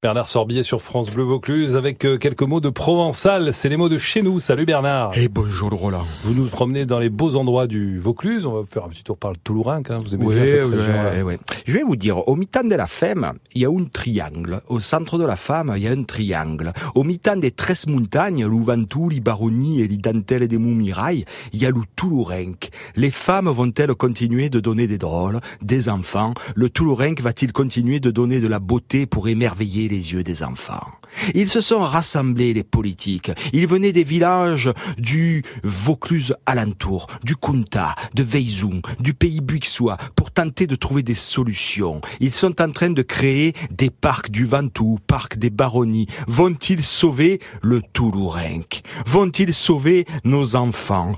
Bernard Sorbier sur France Bleu Vaucluse avec euh, quelques mots de provençal. C'est les mots de chez nous. Salut Bernard. Et eh, bonjour Roland. Vous nous promenez dans les beaux endroits du Vaucluse. On va faire un petit tour par le Toulourin. Hein. Vous aimez oui, bien cette oui, région oui. Je vais vous dire, au mi-temps de la femme, il y a un triangle. Au centre de la femme, il y a un triangle. Au mi-temps des treize montagnes, l'Ouventoux, les Baronnies et les dentelles des Moumirailles, il y a le Toulourenc. Les femmes vont-elles continuer de donner des drôles, des enfants? Le Toulourenc va-t-il continuer de donner de la beauté pour émerveiller les yeux des enfants ils se sont rassemblés, les politiques. Ils venaient des villages du Vaucluse alentour, du Kunta, de Veizou, du pays buixois, pour tenter de trouver des solutions. Ils sont en train de créer des parcs du Ventoux, parcs des Baronnies. Vont-ils sauver le Toulourenc Vont-ils sauver nos enfants?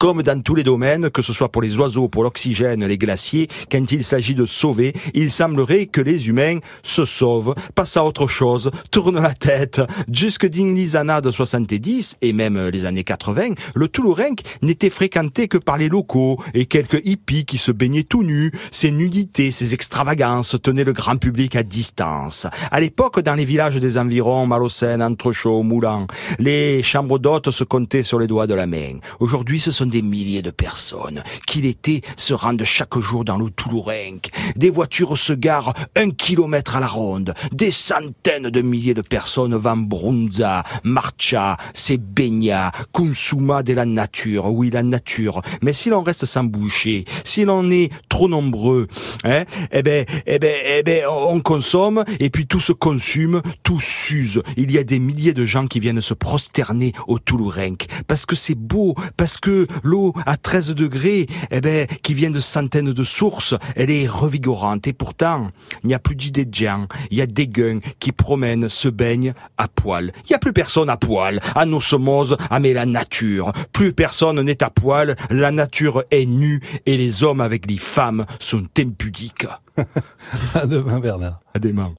Comme dans tous les domaines, que ce soit pour les oiseaux, pour l'oxygène, les glaciers, quand il s'agit de sauver, il semblerait que les humains se sauvent, passent à autre chose, tournent la tête. Jusque dans années de 70 et même les années 80, le Toulourenc n'était fréquenté que par les locaux et quelques hippies qui se baignaient tout nus. Ces nudités, ces extravagances tenaient le grand public à distance. À l'époque, dans les villages des environs, Malocène, Entrechaux, Moulin, les chambres d'hôtes se comptaient sur les doigts de la main. Aujourd'hui, ce sont des milliers de personnes qui l'été se rendent chaque jour dans le Toulourenc. Des voitures se garent un kilomètre à la ronde. Des centaines de milliers de personnes vont Brunza, Marcha, Sebegna, Kunsuma de la nature. Oui, la nature. Mais si l'on reste sans boucher, si l'on est trop nombreux, hein, eh ben, eh ben, eh ben, on consomme et puis tout se consume, tout s'use. Il y a des milliers de gens qui viennent se prosterner au Toulourenc parce que c'est beau, parce que l'eau à 13 degrés, eh ben, qui vient de centaines de sources, elle est revigorante. Et pourtant, il n'y a plus d'idées de gens. Il y a des guns qui promènent, se baignent à poil. Il n'y a plus personne à poil. À nos somoses, à mais la nature. Plus personne n'est à poil. La nature est nue et les hommes avec les femmes sont impudiques. à demain, Bernard. À demain.